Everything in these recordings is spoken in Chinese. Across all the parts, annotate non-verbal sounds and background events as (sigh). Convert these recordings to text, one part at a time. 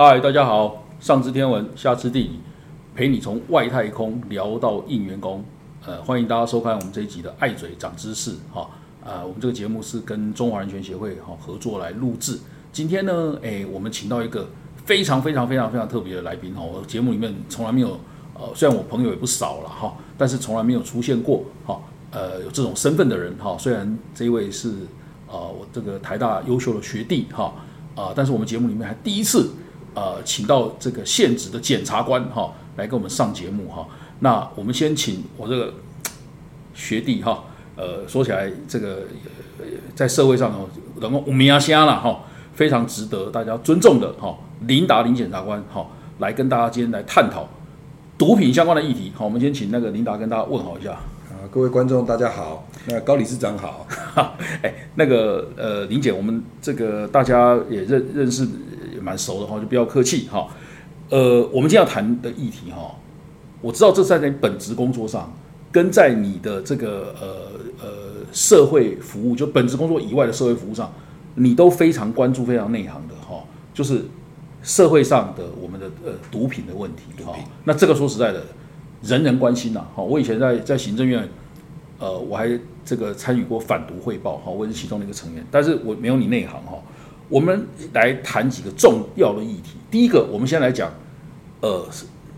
嗨，大家好，上知天文，下知地理，陪你从外太空聊到应员工。呃，欢迎大家收看我们这一集的爱嘴长知识哈。啊，我们这个节目是跟中华人权协会哈合作来录制。今天呢，哎，我们请到一个非常非常非常非常特别的来宾哈。我节目里面从来没有，呃，虽然我朋友也不少了哈，但是从来没有出现过哈。呃，有这种身份的人哈，虽然这一位是啊，我这个台大优秀的学弟哈啊，但是我们节目里面还第一次呃，请到这个现职的检察官哈来跟我们上节目哈。那我们先请我这个学弟哈，呃，说起来这个在社会上哦，能够名啊声了哈，非常值得大家尊重的哈，林达林检察官哈，来跟大家今天来探讨毒品相关的议题。好，我们先请那个林达跟大家问好一下。各位观众，大家好。那高理事长好。(laughs) 哎，那个呃，林姐，我们这个大家也认认识也蛮熟的哈，就不要客气哈。呃，我们今天要谈的议题哈，我知道这在你本职工作上，跟在你的这个呃呃社会服务，就本职工作以外的社会服务上，你都非常关注、非常内行的哈，就是社会上的我们的呃毒品的问题哈。那这个说实在的。人人关心呐，哈！我以前在在行政院，呃，我还这个参与过反毒汇报，哈，我也是其中的一个成员，但是我没有你内行，哈。我们来谈几个重要的议题。第一个，我们先来讲，呃，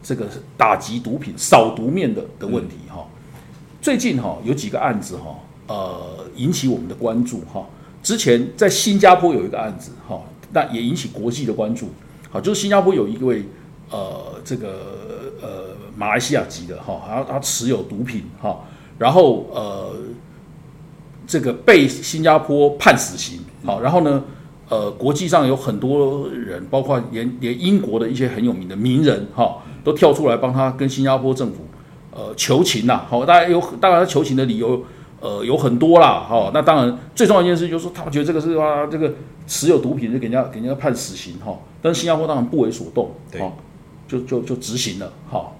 这个打击毒品、扫毒面的的问题，哈。最近哈有几个案子，哈，呃，引起我们的关注，哈。之前在新加坡有一个案子，哈，那也引起国际的关注，好，就是新加坡有一位，呃，这个。呃，马来西亚籍的哈，然后他持有毒品哈，然后呃，这个被新加坡判死刑，好，然后呢，呃，国际上有很多人，包括连连英国的一些很有名的名人哈，都跳出来帮他跟新加坡政府呃求情呐，好，大家有当然求情的理由呃有很多啦，哈，那当然最重要一件事就是说，他们觉得这个是啊，这个持有毒品就给人家给人家判死刑哈，但是新加坡当然不为所动，对。就就就执行了，好。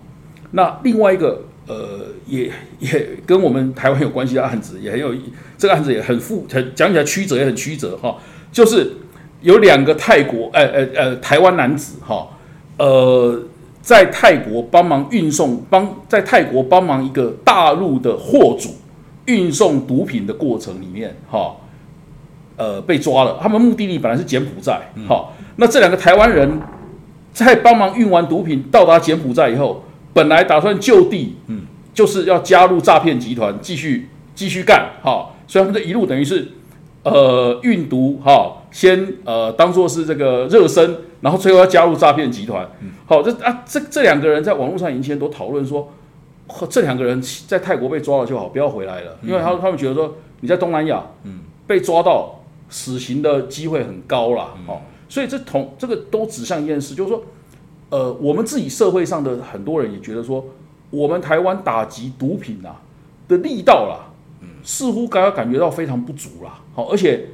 那另外一个，呃，也也跟我们台湾有关系的案子，也很有这个案子也很复，很讲起来曲折也很曲折哈。就是有两个泰国，呃呃呃，台湾男子哈，呃，在泰国帮忙运送，帮在泰国帮忙一个大陆的货主运送毒品的过程里面哈，呃，被抓了。他们目的地本来是柬埔寨，哈，那这两个台湾人。在帮忙运完毒品到达柬埔寨以后，本来打算就地，嗯，就是要加入诈骗集团，继续继续干，哈。所以他们这一路等于是，呃，运毒，哈，先呃当做是这个热身，然后最后要加入诈骗集团。好，这啊这这两个人在网络上以前都讨论说，这两个人在泰国被抓了就好，不要回来了，因为他他们觉得说你在东南亚，嗯，被抓到死刑的机会很高了，哈。所以这同这个都指向一件事，就是说，呃，我们自己社会上的很多人也觉得说，我们台湾打击毒品啊的力道啦，嗯，似乎感感觉到非常不足啦。好，而且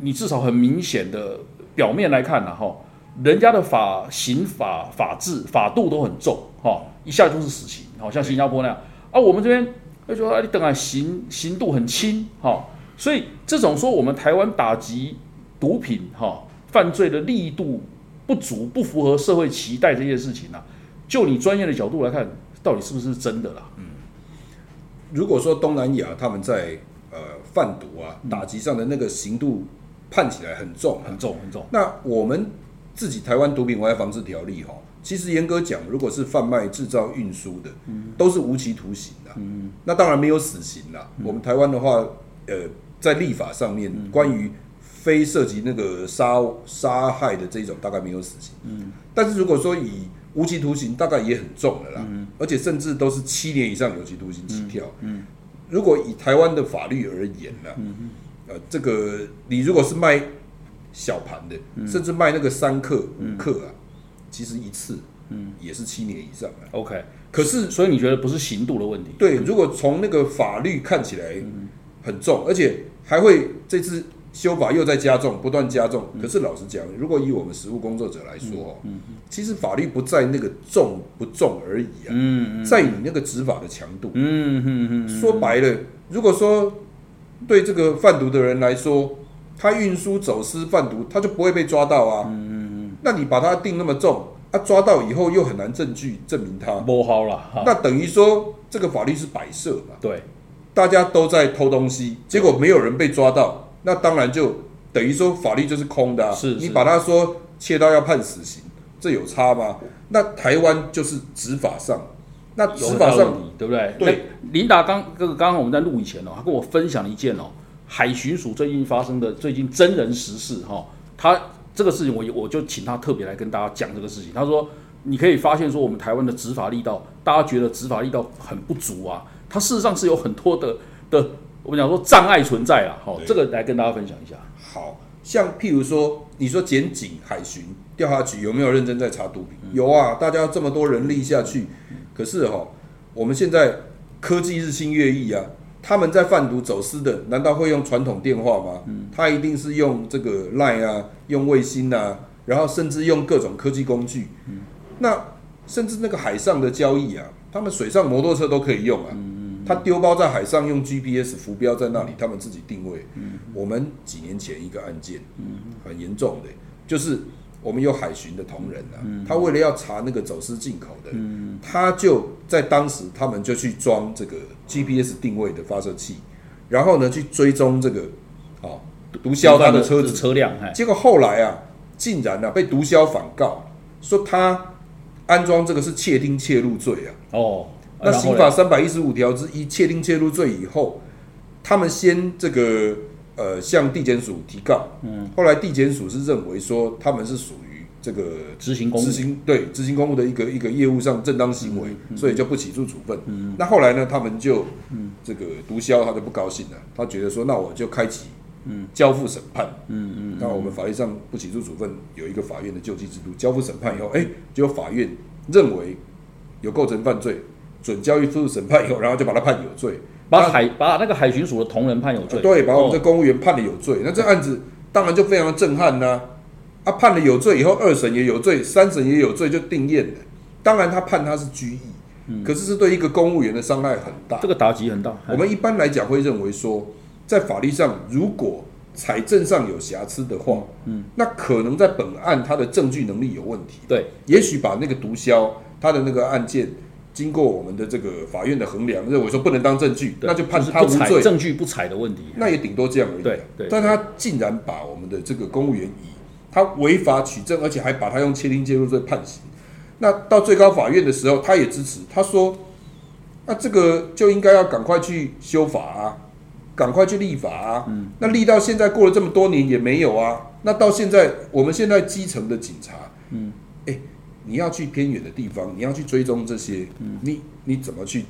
你至少很明显的表面来看呢，哈，人家的法刑法法制法度都很重，哈，一下就是死刑，好像新加坡那样，啊，我们这边他说啊，你等下刑刑度很轻，哈，所以这种说我们台湾打击毒品，哈。犯罪的力度不足，不符合社会期待这件事情呢？就你专业的角度来看，到底是不是真的啦？嗯，如果说东南亚他们在呃贩毒啊打击上的那个刑度判起来很重，很重，很重。那我们自己台湾毒品危害防治条例哈，其实严格讲，如果是贩卖、制造、运输的，嗯，都是无期徒刑的。嗯，那当然没有死刑啦。我们台湾的话，呃，在立法上面关于非涉及那个杀杀害的这种，大概没有死刑。嗯，但是如果说以无期徒刑，大概也很重了啦。嗯，而且甚至都是七年以上有期徒刑起跳。嗯，如果以台湾的法律而言呢，嗯呃，这个你如果是卖小盘的，甚至卖那个三克五克啊，其实一次，嗯，也是七年以上啊。OK，可是所以你觉得不是刑度的问题？对，如果从那个法律看起来很重，而且还会这次。修法又在加重，不断加重。可是老实讲，如果以我们实务工作者来说，嗯，其实法律不在那个重不重而已啊，嗯在你那个执法的强度，嗯嗯嗯。说白了，如果说对这个贩毒的人来说，他运输走私贩毒，他就不会被抓到啊，嗯嗯那你把他定那么重，啊，抓到以后又很难证据证明他，不好了哈。那等于说这个法律是摆设嘛，对，大家都在偷东西，结果没有人被抓到，那当然就等于说法律就是空的、啊。是是你把他说切到要判死刑，这有差吗？那台湾就是执法上，那有执法上对不对？对那琳达刚这个刚刚我们在录以前哦，他跟我分享了一件哦，海巡署最近发生的最近真人实事哈、他这个事情我我就请他特别来跟大家讲这个事情。他说你可以发现说我们台湾的执法力道，大家觉得执法力道很不足啊，它事实上是有很多的的我们讲说障碍存在啊。好、对这个来跟大家分享一下。好像譬如说，你说检警、海巡、调查局有没有认真在查毒品？有啊，大家这么多人力下去，可是哈、我们现在科技日新月异啊，他们在贩毒走私的，难道会用传统电话吗？他一定是用这个 Line 啊，用卫星啊，然后甚至用各种科技工具。那甚至那个海上的交易啊，他们水上摩托车都可以用啊。他丢包在海上用 GPS 浮标在那里，他们自己定位。我们几年前一个案件，很严重的，就是我们有海巡的同仁啊，他为了要查那个走私进口的，他就在当时他们就去装这个 GPS 定位的发射器，然后呢去追踪这个哦毒枭他的车子，车辆，哎，结果后来啊，竟然啊被毒枭反告，说他安装这个是窃听窃入罪啊。哦，那刑法三百一十五条之一窃听窃入罪以后，他们先这个呃向地检署提告，嗯，后来地检署是认为说他们是属于这个执行公行对执行公务的一个一个业务上正当行为，嗯所以就不起诉处分。嗯。那后来呢，他们就这个毒枭他就不高兴了，他觉得说那我就开启嗯。交付审判，嗯嗯，那我们法律上不起诉处分有一个法院的救济制度，交付审判以后，哎，结果法院认为有构成犯罪，准交易付审判以后，然后就把他判有罪，把海把那个海巡署的同仁判有罪，对，把我们的公务员判了有罪，那这案子当然就非常的震撼呐、啊。判了有罪以后，二审也有罪，三审也有罪，就定验了。当然，他判他是拘役，可是是对一个公务员的伤害很大。这个打击很大。我们一般来讲会认为说，在法律上如果财政上有瑕疵的话，嗯，那可能在本案他的证据能力有问题。对，也许把那个毒枭他的那个案件，经过我们的这个法院的衡量，认为说不能当证据，那就判他无罪。证据不采的问题。那也顶多这样而已啊。对对但他竟然把我们的这个公务员以他违法取证，而且还把他用窃听介入罪判刑。那到最高法院的时候，他也支持，他说：“那这个就应该要赶快去修法啊，赶快去立法啊。嗯，那立到现在过了这么多年也没有啊。那到现在，我们现在基层的警察，嗯，哎，你要去偏远的地方，你要去追踪这些，嗯，你你怎么去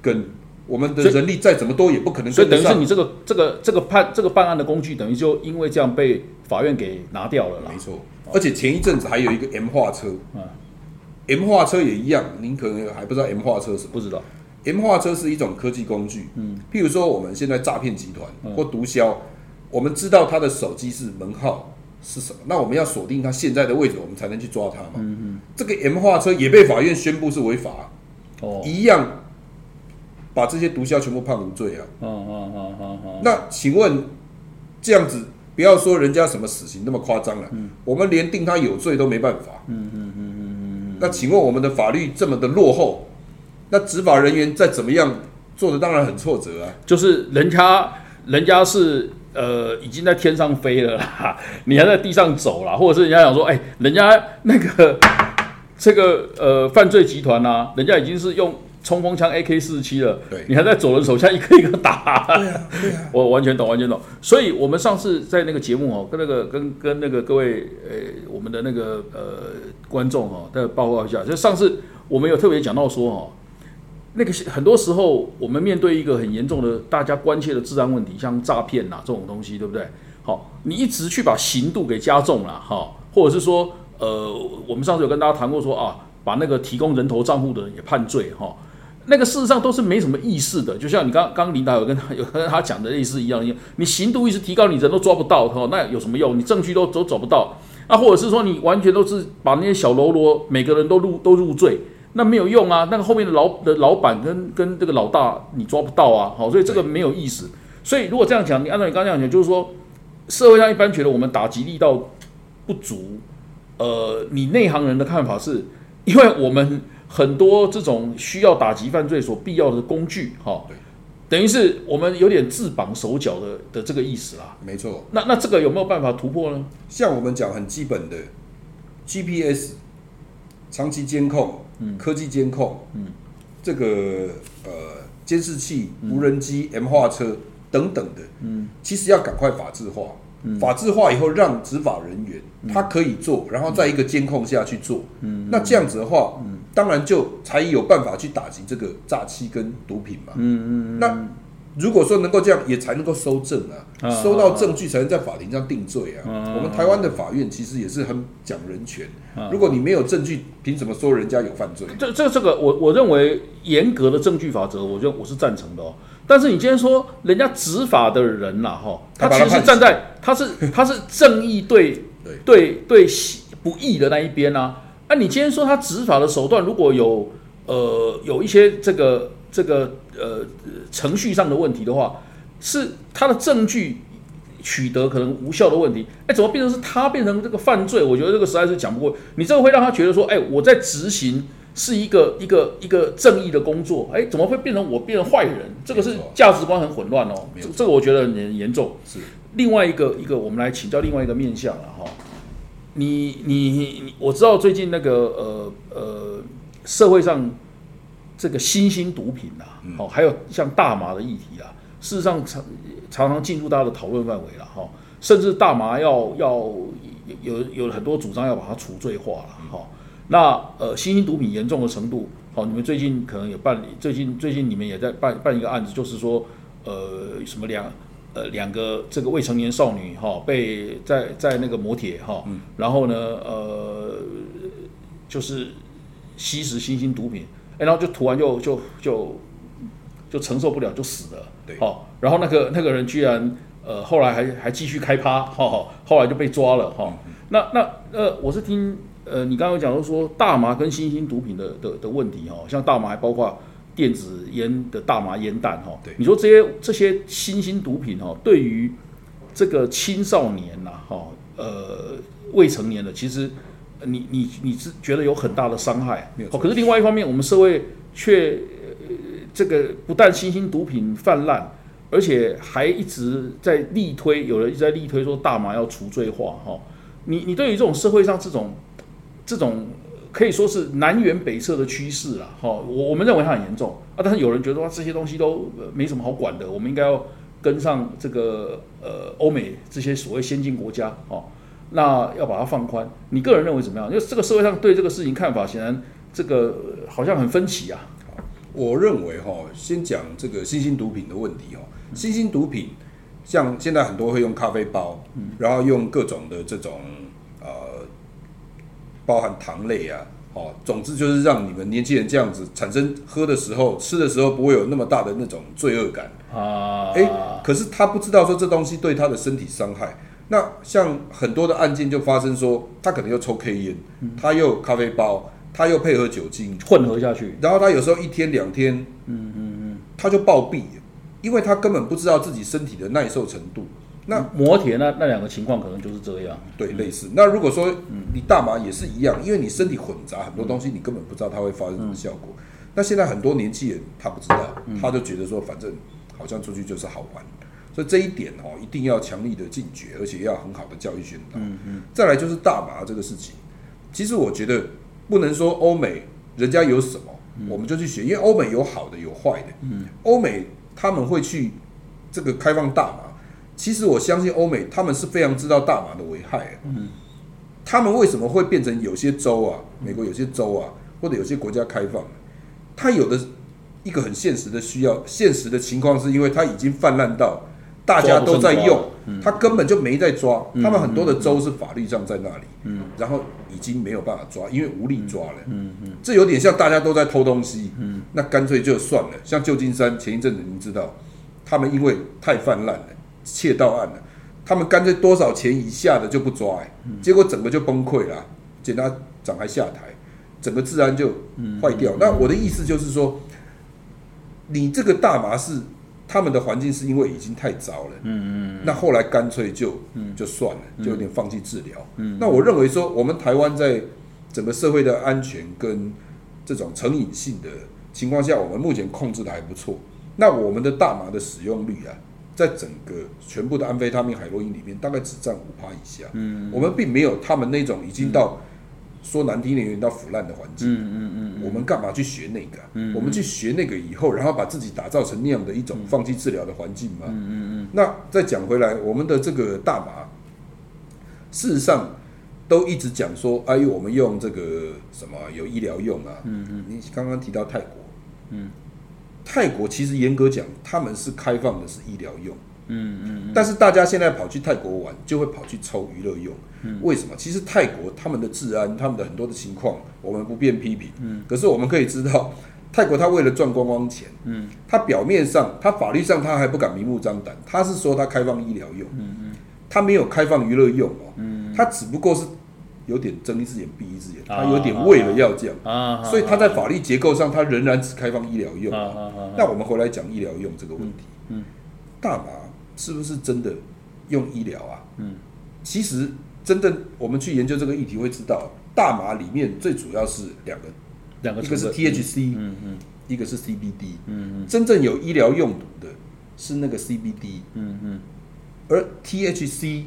跟？我们的人力再怎么多，也不可能所以。等于是你这个这个这个判这个办案的工具，等于就因为这样被法院给拿掉了啦没。错，而且前一阵子还有一个 M 化车嗯，M 化车也一样，您可能还不知道 M 化车是什么。不知道，M 化车是一种科技工具，嗯，譬如说我们现在诈骗集团或毒枭，我们知道他的手机是门号是什么，那我们要锁定他现在的位置，我们才能去抓他嘛。嗯嗯，这个 M 化车也被法院宣布是违法，哦，一样把这些毒枭全部判无罪啊。嗯嗯嗯嗯嗯，那请问这样子，不要说人家什么死刑那么夸张了，我们连定他有罪都没办法。嗯嗯嗯嗯嗯。那请问我们的法律这么的落后，那执法人员再怎么样做的当然很挫折啊。就是人家人家是呃已经在天上飞了啦，(laughs) 你还在地上走啦，或者是人家讲说，哎、人家那个 (laughs) 这个呃犯罪集团呐、人家已经是用冲锋枪 AK 四七了，对你还在走人手下一个一个打，对啊，对啊。(laughs) 我完全懂，完全懂。所以，我们上次在那个节目哦，跟那个跟跟那个各位呃，我们的那个呃观众哦，再报告一下。就上次我们有特别讲到说哦，那个很多时候我们面对一个很严重的大家关切的治安问题，像诈骗呐这种东西，对不对？好，你一直去把刑度给加重了哈，或者是说呃，我们上次有跟大家谈过说啊，把那个提供人头账户的人也判罪哈。那个事实上都是没什么意思的，就像你刚刚领导有跟他 (laughs) 有跟他讲的类似一样，你刑度一直提高，你人都抓不到，哦，那有什么用？你证据都都找不到，啊，或者是说你完全都是把那些小喽啰每个人都入都入罪，那没有用啊。那个后面的老的老板跟跟这个老大你抓不到啊，好，所以这个没有意思。所以如果这样讲，你按照你刚刚讲，就是说社会上一般觉得我们打击力道不足，呃，你内行人的看法是，因为我们很多这种需要打击犯罪所必要的工具，哈对，等于是我们有点自绑手脚的的这个意思啦。没错。那那这个有没有办法突破呢？像我们讲很基本的 GPS、长期监控、科技监控，嗯。这个呃监视器、无人机、M 化车等等的，嗯。其实要赶快法制化。法制化以后，让执法人员他可以做，然后在一个监控下去做。嗯那这样子的话，当然就才有办法去打击这个诈欺跟毒品嘛。嗯嗯。那如果说能够这样，也才能够收证啊，啊收到证据才能在法庭上定罪啊。啊我们台湾的法院其实也是很讲人权啊，如果你没有证据，凭什么说人家有犯罪？这这这个我我认为严格的证据法则，我觉得我是赞成的哦。但是你今天说人家执法的人呐、哈，他其实站在他是他是正义对 (laughs) 对对对不义的那一边啊。那、你今天说他执法的手段如果有呃有一些这个这个呃程序上的问题的话，是他的证据取得可能无效的问题，哎，怎么变成是他变成这个犯罪？我觉得这个实在是讲不过。你这个会让他觉得说，哎，我在执行是一个一个一个正义的工作，哎，怎么会变成我变成坏人？这个是价值观很混乱哦，这个我觉得很严重。是另外一个一个，我们来请教另外一个面向了哈。你你你，我知道最近那个呃呃社会上这个新兴毒品啊，好、还有像大麻的议题啊，事实上常常常进入大家的讨论范围了哈。甚至大麻要要有有很多主张要把它除罪化了哈。那呃新兴毒品严重的程度，好、你们最近可能也办，最近最近你们也在办办一个案子，就是说呃什么两呃两个这个未成年少女哈、被在在那个摩铁哈，然后呢呃就是吸食新兴毒品，哎，然后就突然就就就就承受不了就死了，对好、然后那个那个人居然呃后来还还继续开趴，哈、后来就被抓了哈、那那呃我是听呃你刚刚有讲到说大麻跟新兴毒品的的的问题哈、像大麻还包括电子烟的大麻烟弹哈、对你说这些这些新兴毒品哈、对于这个青少年呐哈、呃未成年的其实。呃你你你是觉得有很大的伤害没有，错哦可是另外一方面，我们社会却、呃、这个不但新兴毒品泛滥，而且还一直在力推，有人一直在力推说大麻要除罪化哈、你你对于这种社会上这种这种可以说是南辕北辙的趋势啦，哈、我我们认为它很严重啊，但是有人觉得说这些东西都呃没什么好管的，我们应该要跟上这个呃欧美这些所谓先进国家哦。那要把它放宽，你个人认为怎么样？因为这个社会上对这个事情看法，显然这个呃好像很分歧啊。我认为哈，先讲这个新兴毒品的问题哦。新兴毒品像现在很多会用咖啡包，然后用各种的这种呃，包含糖类啊，哦，总之就是让你们年轻人这样子产生喝的时候、吃的时候不会有那么大的那种罪恶感。啊，哎、可是他不知道说这东西对他的身体伤害。那像很多的案件就发生说，他可能又抽 K 烟，他又咖啡包，他又配合酒精，混合下去，然后他有时候一天两天，嗯嗯嗯，他就暴毙，因为他根本不知道自己身体的耐受程度。那摩铁那那两个情况可能就是这样。对，类似。那如果说你大麻也是一样，因为你身体混杂很多东西，你根本不知道它会发生什么效果。那现在很多年轻人他不知道，他就觉得说反正好像出去就是好玩，所以这一点哦一定要强力的禁绝，而且要很好的教育宣导。嗯嗯。再来就是大麻这个事情，其实我觉得不能说欧美人家有什么，我们就去学，因为欧美有好的有坏的。嗯。欧美他们会去这个开放大麻。其实我相信欧美他们是非常知道大麻的危害。嗯，他们为什么会变成有些州啊，美国有些州啊，或者有些国家开放，它有的一个很现实的需要，现实的情况是因为它已经泛滥到大家都在用，他根本就没在抓。他们很多的州是法律上在那里，嗯，然后已经没有办法抓，因为无力抓了。嗯嗯，这有点像大家都在偷东西，嗯，那干脆就算了。像旧金山前一阵子您知道，他们因为太泛滥了。窃盗案了，他们干脆多少钱以下的就不抓、哎，结果整个就崩溃了，检察长还下台，整个治安就坏掉。那我的意思就是说，你这个大麻是他们的环境是因为已经太糟了，嗯嗯，那后来干脆就就算了，就有点放弃治疗。嗯，那我认为说，我们台湾在整个社会的安全跟这种成瘾性的情况下，我们目前控制的还不错。那我们的大麻的使用率啊，在整个全部的安非他命、海洛因里面，大概只占五趴以下。嗯，我们并没有他们那种已经到说难听点，有点到腐烂的环境。嗯嗯嗯，我们干嘛去学那个？嗯，我们去学那个以后，然后把自己打造成那样的一种放弃治疗的环境嘛？嗯嗯嗯。那再讲回来，我们的这个大麻，事实上都一直讲说，哎呦，我们用这个什么有医疗用啊？嗯嗯。你刚刚提到泰国，嗯。泰国其实严格讲，他们是开放的是医疗用，嗯嗯，但是大家现在跑去泰国玩，就会跑去抽娱乐用，为什么？其实泰国他们的治安，他们的很多的情况，我们不便批评，嗯，可是我们可以知道，泰国他为了赚观光钱，嗯，他表面上，他法律上他还不敢明目张胆，他是说他开放医疗用，嗯嗯，他没有开放娱乐用哦，嗯，他只不过是。有点睁一只眼闭一只眼，他有点为了要这样。啊，所以他在法律结构上，他仍然只开放医疗用。那我们回来讲医疗用这个问题，嗯，大麻是不是真的用医疗啊？嗯，其实真的我们去研究这个议题会知道，大麻里面最主要是两个，两个，一个是 THC，嗯嗯，一个是 CBD，嗯嗯，真正有医疗用途的是那个 CBD，嗯嗯，而 THC。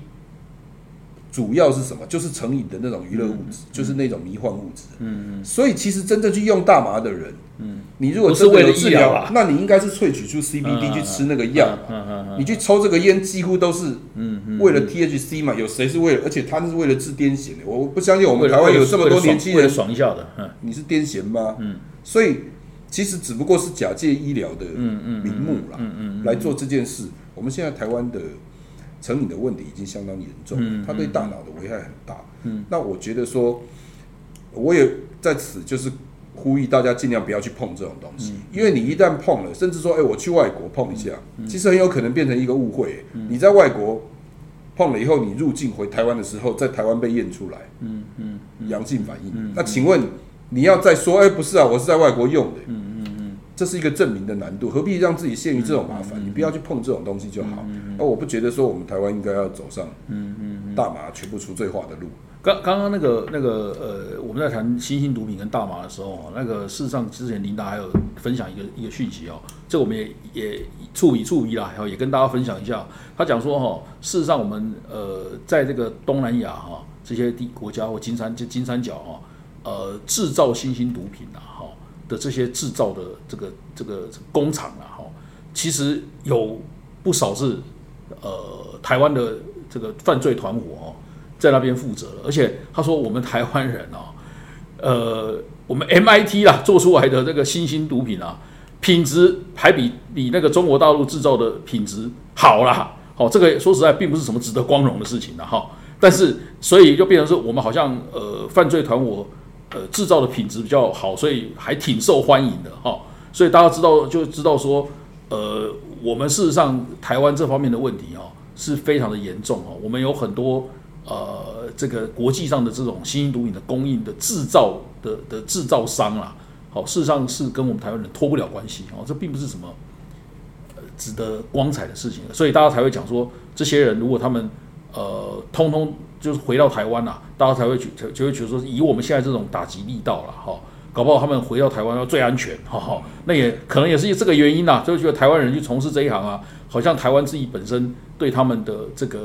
主要是什么？就是成瘾的那种娱乐物质，就是那种迷幻物质。嗯嗯。所以其实真正去用大麻的人，嗯，你如果是为了治疗，那你应该是萃取出 CBD 去吃那个药。嗯嗯嗯。你去抽这个烟，几乎都是嗯嗯为了 THC 嘛？有谁是为了？而且他是为了治癫痫的。我不相信我们台湾有这么多年轻人爽一下的。嗯。你是癫痫吗？嗯。所以其实只不过是假借医疗的名目啦，嗯嗯，来做这件事。我们现在台湾的。成瘾的问题已经相当严重，它对大脑的危害很大。那我觉得说，我也在此就是呼吁大家尽量不要去碰这种东西，因为你一旦碰了，甚至说，哎，我去外国碰一下，其实很有可能变成一个误会。你在外国碰了以后，你入境回台湾的时候，在台湾被验出来，嗯嗯，阳性反应，那请问你要再说，哎，不是啊，我是在外国用的。这是一个证明的难度，何必让自己陷于这种麻烦？你不要去碰这种东西就好。而我不觉得说我们台湾应该要走上大麻全部除罪化的路。刚刚刚那个那个呃，我们在谈新兴毒品跟大麻的时候，那个事实上之前琳达还有分享一个一个讯息哦，这我们也也处理处理啦，然后也跟大家分享一下。他讲说哈，事实上我们呃在这个东南亚哈这些地国家或金三就金三角哈，呃制造新兴毒品啊哈。的这些制造的这个这个工厂啊，哈，其实有不少是呃台湾的这个犯罪团伙哦，在那边负责，而且他说我们台湾人哦，呃，我们 MIT 啦做出来的这个新兴毒品啊，品质还比比那个中国大陆制造的品质好啦。好，这个说实在并不是什么值得光荣的事情的哈，但是所以就变成是我们好像呃犯罪团伙。呃，制造的品质比较好，所以还挺受欢迎的哈。所以大家知道就知道说，呃，我们事实上台湾这方面的问题哦是非常的严重哈。我们有很多呃这个国际上的这种新型毒品的供应的制造的的制造商啦，好，事实上是跟我们台湾人脱不了关系哦。这并不是什么呃值得光彩的事情，所以大家才会讲说，这些人如果他们呃通通。就是回到台湾啦，大家才会觉就会觉得说，以我们现在这种打击力道了哈，搞不好他们回到台湾要最安全，哈哈，那也可能也是这个原因呐，就觉得台湾人去从事这一行啊，好像台湾自己本身对他们的这个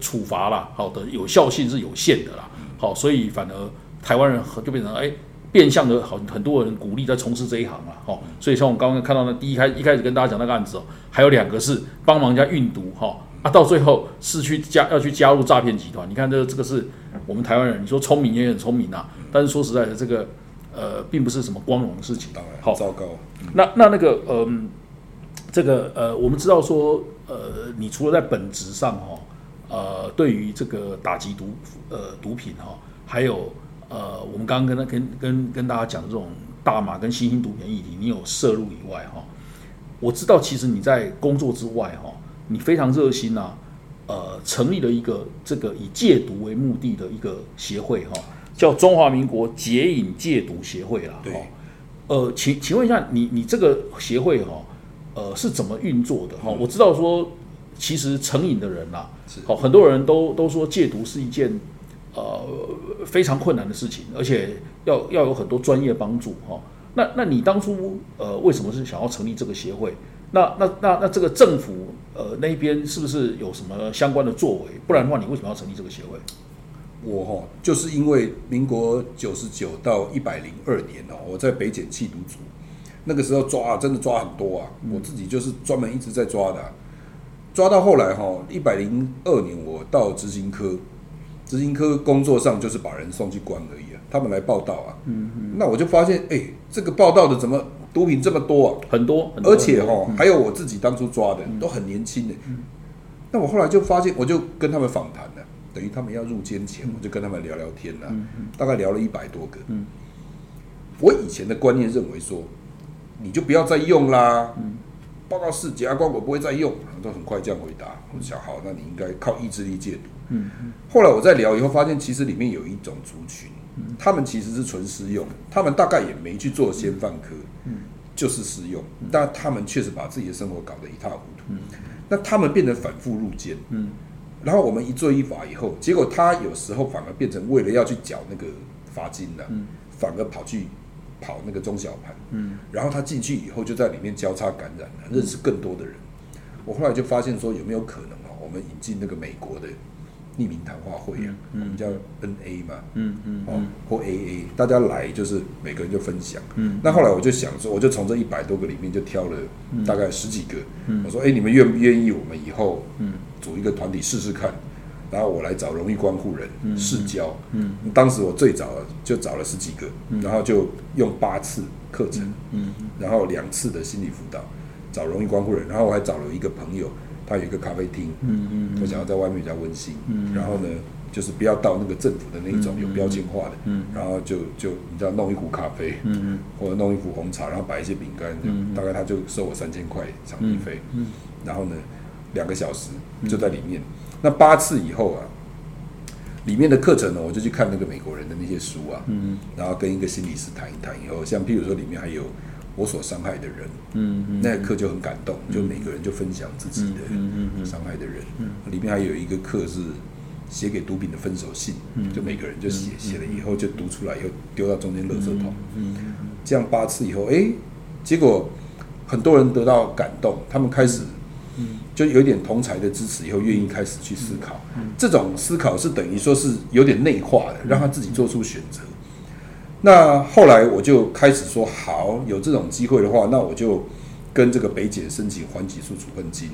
处罚啦，好的有效性是有限的啦，好，所以反而台湾人就变成哎变相的好很多人鼓励在从事这一行啊，好，所以像我刚刚看到那第一开一开始跟大家讲那个案子哦，还有两个是帮忙人家运毒哈。啊，到最后是去加要去加入诈骗集团。你看，这这个是我们台湾人，你说聪明也很聪明啊。但是说实在的，这个呃，并不是什么光荣的事情。当然，好糟糕。那那那个嗯，这个呃，我们知道说呃，你除了在本质上哈，呃，对于这个打击毒呃毒品哈，还有呃，我们刚刚跟他跟跟跟大家讲的这种大麻跟新兴毒品议题，你有摄入以外哈，我知道其实你在工作之外哈。你非常热心呐，呃，成立了一个这个以戒毒为目的的一个协会哈，叫中华民国解瘾戒毒协会啦。对。呃，请请问一下，你你这个协会哈，呃是怎么运作的哈、我知道说，其实成瘾的人啦、是好，很多人都都说戒毒是一件呃非常困难的事情，而且要要有很多专业帮助哈、那那你当初呃为什么是想要成立这个协会？那那那那这个政府呃那边是不是有什么相关的作为？不然的话，你为什么要成立这个协会？我哈、就是因为民国九十九到一百零二年哦，我在北检缉毒组，那个时候抓啊，真的抓很多啊，我自己就是专门一直在抓的啊、抓到后来哈、一百零二年我到执行科，执行科工作上就是把人送去关而已啊，他们来报道啊，嗯嗯那我就发现哎、这个报道的怎么毒品这么多啊？很多，很多而且哈、还有我自己当初抓的都很年轻的。那我后来就发现，我就跟他们访谈了，等于他们要入监前，我就跟他们聊聊天了，大概聊了一百多个。我以前的观念认为说，你就不要再用啦。报告是检察官，我不会再用，都很快这样回答。我想，好，那你应该靠意志力戒毒。后来我在聊以后，发现其实里面有一种族群，他们其实是纯私用，他们大概也没去做先犯科，嗯就是私用，但他们确实把自己的生活搞得一塌糊涂。嗯那他们变得反复入监，嗯然后我们一罪一罚以后，结果他有时候反而变成为了要去缴那个罚金了，嗯、反而跑去跑那个中小盘，嗯然后他进去以后就在里面交叉感染了，认识更多的人。我后来就发现说，有没有可能啊，我们引进那个美国的匿名谈话会啊，我们叫 NA 嘛，嗯嗯哦，或 AA，大家来就是每个人就分享。嗯，那后来我就想说，我就从这一百多个里面就挑了大概十几个。我说，哎、你们愿不愿意我们以后嗯组一个团体试试看？然后我来找荣誉关护人试教。嗯，当时我最早就找了十几个，然后就用八次课程，嗯，然后两次的心理辅导，找荣誉关护人，然后我还找了一个朋友，他有一个咖啡厅，嗯嗯，我想要在外面比较温馨，嗯，然后呢，就是不要到那个政府的那种有标签化的，嗯，然后就就你知道弄一壶咖啡，嗯或者弄一壶红茶，然后摆一些饼干，嗯，大概他就收我三千块场地费，嗯，然后呢，两个小时就在里面，那八次以后啊。里面的课程呢，我就去看那个美国人的那些书啊，嗯，然后跟一个心理师谈一谈以后，像譬如说里面还有我所伤害的人，嗯嗯那个课就很感动，就每个人就分享自己的伤害的人。里面还有一个课是写给毒品的分手信，就每个人就写写了以后就读出来，以后丢到中间垃圾桶。这样八次以后，哎，结果很多人得到感动，他们开始。就有一点同才的支持，以后愿意开始去思考。这种思考是等于说是有点内化的，让他自己做出选择。那后来我就开始说，好，有这种机会的话，那我就跟这个北检申请缓起诉处分金，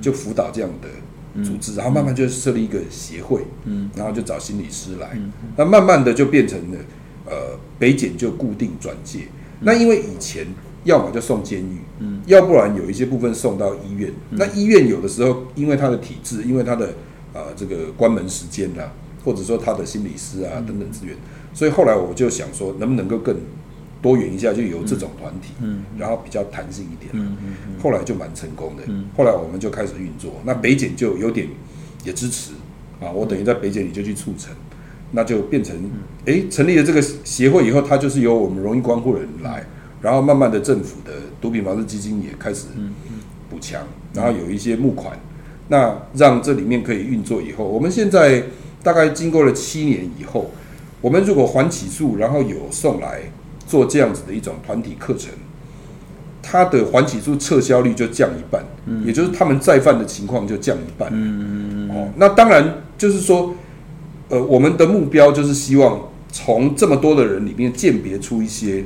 就辅导这样的组织，然后慢慢就设立一个协会，然后就找心理师来，那慢慢的就变成了呃北检就固定转介。那因为以前要么就送监狱，要不然有一些部分送到医院。那医院有的时候因为他的体制，因为他的呃这个关门时间啦、或者说他的心理师啊等等资源，所以后来我就想说，能不能够更多元一下，就由这种团体，然后比较弹性一点，后来就蛮成功的。后来我们就开始运作，那北检就有点也支持啊，我等于在北检里就去促成，那就变成诶成立了这个协会以后，它就是由我们荣誉关护人来，然后慢慢的政府的毒品防治基金也开始补强，然后有一些募款，那让这里面可以运作以后，我们现在大概经过了七年以后，我们如果还起诉，然后有送来做这样子的一种团体课程，他的还起诉撤销率就降一半，也就是他们再犯的情况就降一半。嗯嗯嗯哦，那当然就是说，呃，我们的目标就是希望从这么多的人里面鉴别出一些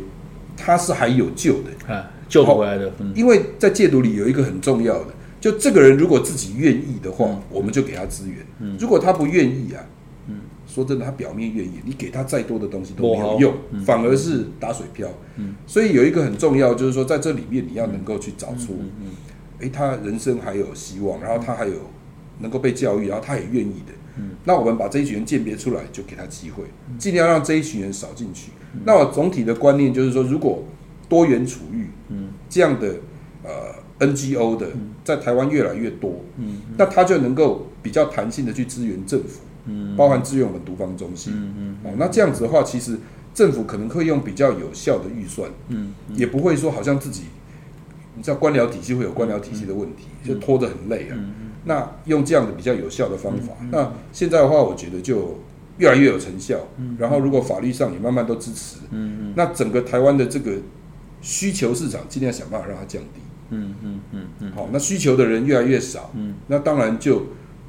他是还有救的，啊，救得回来的，嗯。因为在戒毒里有一个很重要的，就这个人如果自己愿意的话，我们就给他资源；如果他不愿意啊，说真的，他表面愿意，你给他再多的东西都没有用，反而是打水漂。所以有一个很重要，就是说在这里面你要能够去找出，诶，他人生还有希望，然后他还有能够被教育，然后他也愿意的。那我们把这一群人鉴别出来，就给他机会，尽量让这一群人少进去。那我总体的观念就是说，如果多元处遇，这样的呃 NGO 的在台湾越来越多，那他就能够比较弹性的去支援政府，包含支援我们毒防中心，嗯嗯哦，那这样子的话，其实政府可能会用比较有效的预算，嗯也不会说好像自己你知道官僚体系会有官僚体系的问题，就拖得很累啊。那用这样的比较有效的方法，那现在的话，我觉得就越来越有成效。然后如果法律上也慢慢都支持，嗯。那整个台湾的这个需求市场尽量想办法让它降低。嗯嗯嗯嗯，好，那需求的人越来越少，嗯。那当然就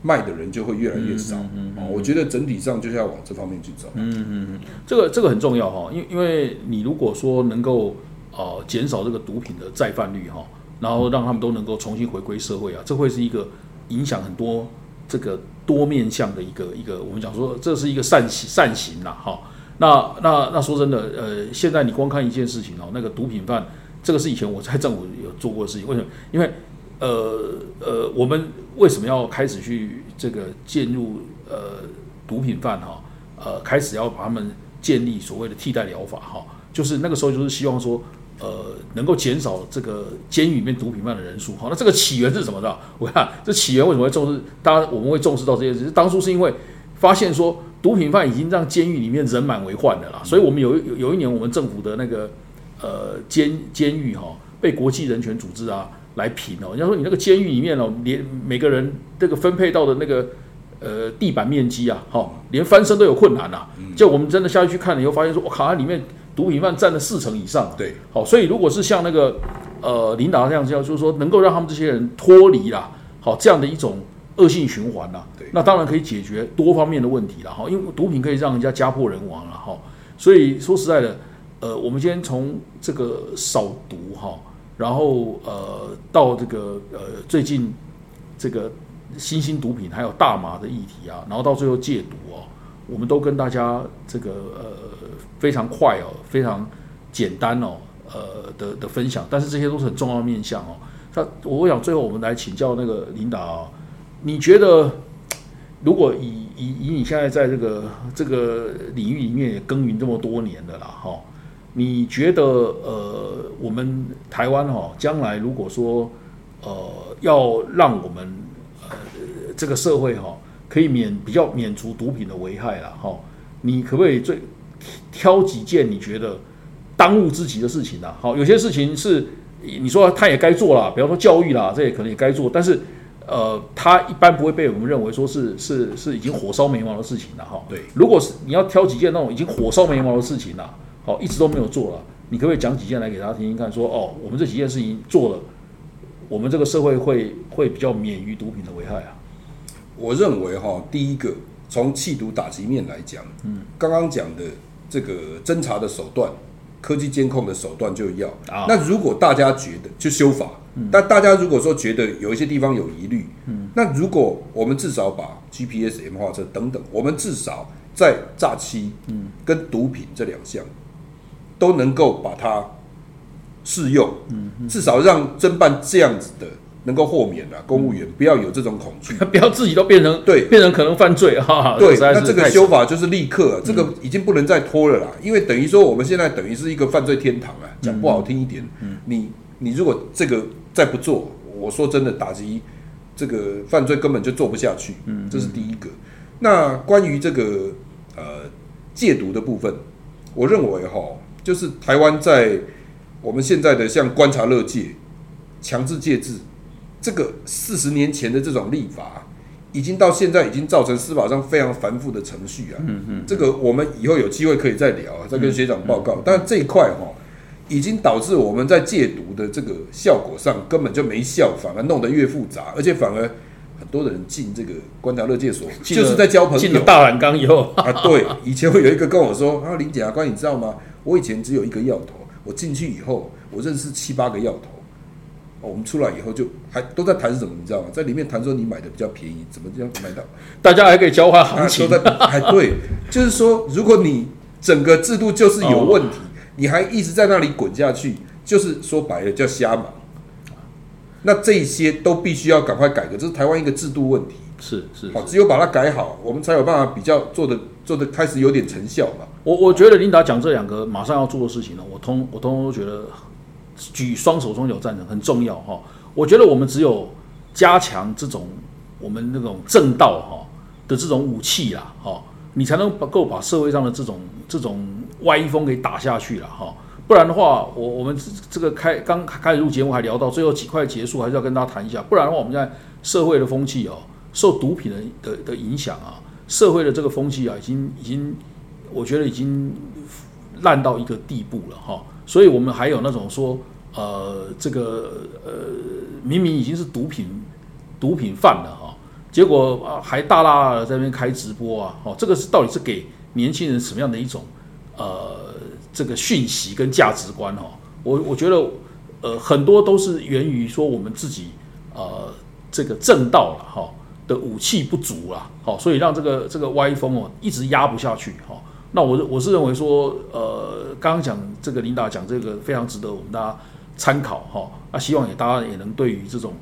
卖的人就会越来越少。嗯哦，我觉得整体上就是要往这方面去走。嗯嗯嗯，这个这个很重要哈，因为因为你如果说能够呃减少这个毒品的再犯率哈，然后让他们都能够重新回归社会啊，这会是一个影响很多这个多面向的一个一个，我们讲说这是一个善行善行啦哈。那那那说真的，呃，现在你光看一件事情哦，那个毒品犯。这个是以前我在政府有做过的事情，为什么？因为，呃呃，我们为什么要开始去这个介入呃毒品犯哈？呃，开始要把他们建立所谓的替代疗法哈，就是那个时候就是希望说，呃，能够减少这个监狱里面毒品犯的人数哈。那这个起源是什么的？(laughs) 我看这起源为什么会重视？当然我们会重视到这件事，当初是因为发现说毒品犯已经让监狱里面人满为患的啦，所以我们有有有一年我们政府的那个。呃，监监狱哈被国际人权组织啊来评哦，人家说你那个监狱里面哦，连每个人这个分配到的那个呃地板面积啊，哈，连翻身都有困难呐。就我们真的下去去看了以后，发现说，我靠，它里面毒品犯占了四成以上。对，好，所以如果是像那个呃领导这样叫，就是说能够让他们这些人脱离啦，好这样的一种恶性循环啦，对，那当然可以解决多方面的问题了哈，因为毒品可以让人家家破人亡了哈，所以说实在的。呃，我们今天从这个扫毒哈，然后呃到这个呃最近这个新兴毒品还有大麻的议题啊，然后到最后戒毒哦，我们都跟大家这个呃非常快哦，非常简单哦，呃的的分享，但是这些都是很重要的面向哦。那我想最后我们来请教那个领导，你觉得如果以以以你现在在这个这个领域里面耕耘这么多年的啦哈？你觉得呃，我们台湾哈，将来如果说呃，要让我们呃这个社会哈，可以免比较免除毒品的危害了哈，你可不可以最挑几件你觉得当务之急的事情呢？好，有些事情是你说他也该做了，比方说教育啦，这也可能也该做，但是呃，他一般不会被我们认为说是是是已经火烧眉毛的事情了哈。对，如果是你要挑几件那种已经火烧眉毛的事情了。好，一直都没有做了。你可不可以讲几件来给大家听听看？说哦，我们这几件事情做了，我们这个社会会会比较免于毒品的危害啊。我认为哈，第一个从弃毒打击面来讲，嗯，刚刚讲的这个侦查的手段、科技监控的手段就要。啊那如果大家觉得就修法，但大家如果说觉得有一些地方有疑虑，嗯，那如果我们至少把 GPS、M 化车等等，我们至少在诈欺，嗯，跟毒品这两项。都能够把它适用，至少让侦办这样子的能够豁免了。公务员不要有这种恐惧，(laughs) 不要自己都变成对，变成可能犯罪哈。对，那这个修法就是立刻，这个已经不能再拖了啦。因为等于说我们现在等于是一个犯罪天堂啊。讲不好听一点，你你如果这个再不做，我说真的打击这个犯罪根本就做不下去。嗯，这是第一个。那关于这个呃戒毒的部分，我认为哈。就是台湾在我们现在的像观察乐界、强制戒治，这个四十年前的这种立法，已经到现在已经造成司法上非常繁复的程序啊。嗯嗯，这个我们以后有机会可以再聊啊，再跟学长报告。但这一块哈，已经导致我们在戒毒的这个效果上根本就没效，反而弄得越复杂，而且反而很多的人进这个观察乐戒所，就是在交朋友。进了大染缸以后啊，对，以前会有一个跟我说啊，林检察官，你知道吗？我以前只有一个药头，我进去以后，我认识七八个药头。哦，我们出来以后就还都在谈什么，你知道吗？在里面谈说你买的比较便宜，怎么这样买到？大家还可以交换行情。都在还对，就是说，如果你整个制度就是有问题，你还一直在那里滚下去，就是说白了叫瞎忙。那这些都必须要赶快改革，这是台湾一个制度问题。是是，好，只有把它改好，我们才有办法比较做的做的开始有点成效嘛。我我觉得琳达讲这两个马上要做的事情呢，我通我通通都觉得举双手双脚赞成，很重要哈。我觉得我们只有加强这种我们那种正道哈的这种武器啦，哈，你才能够把社会上的这种这种歪风给打下去了哈。不然的话，我我们这个开刚开始录节目还聊到最后几块结束，还是要跟大家谈一下。不然的话，我们在社会的风气哦，受毒品的的的影响啊，社会的这个风气啊，已经已经，我觉得已经烂到一个地步了哈。所以我们还有那种说，呃，这个呃，明明已经是毒品毒品犯了哈，结果还大大的在那边开直播啊，哦，这个是到底是给年轻人什么样的一种呃？这个讯息跟价值观哈，我我觉得呃很多都是源于说我们自己呃这个正道了哈的武器不足啦，好，所以让这个这个歪风哦一直压不下去哈。那我我是认为说呃刚刚讲这个领导讲这个非常值得我们大家参考哈。那希望也大家也能对于这种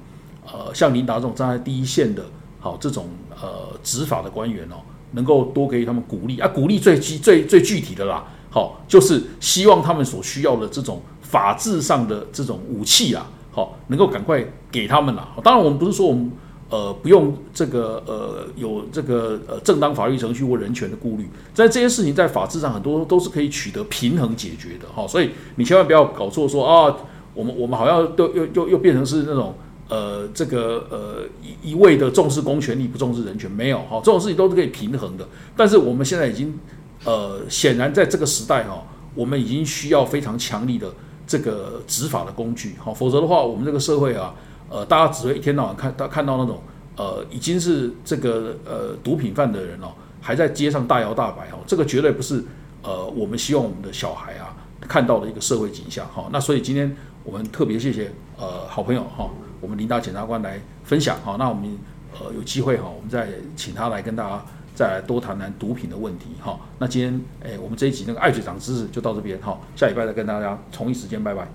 呃像领导这种站在第一线的好这种呃执法的官员哦，能够多给予他们鼓励啊，鼓励最具最最具体的啦。好，就是希望他们所需要的这种法治上的这种武器啊，好，能够赶快给他们啦。当然，我们不是说我们呃不用这个呃有这个呃正当法律程序或人权的顾虑，在这些事情在法制上很多都是可以取得平衡解决的。哈，所以你千万不要搞错，说啊，我们我们好像都又又又变成是那种呃这个呃一一味的重视公权力不重视人权，没有哈，这种事情都是可以平衡的。但是我们现在已经。呃，显然在这个时代哈，我们已经需要非常强力的这个执法的工具哈，否则的话，我们这个社会啊，呃，大家只会一天到晚看到看到那种呃，已经是这个呃毒品犯的人哦，还在街上大摇大摆哦，这个绝对不是呃我们希望我们的小孩啊看到的一个社会景象哈。那所以今天我们特别谢谢呃好朋友哈，我们林大检察官来分享哈，那我们呃有机会哈，我们再请他来跟大家。再多谈谈毒品的问题，哈。那今天，哎，我们这一集那个爱嘴长知识就到这边，哈。下礼拜再跟大家同一时间，拜拜。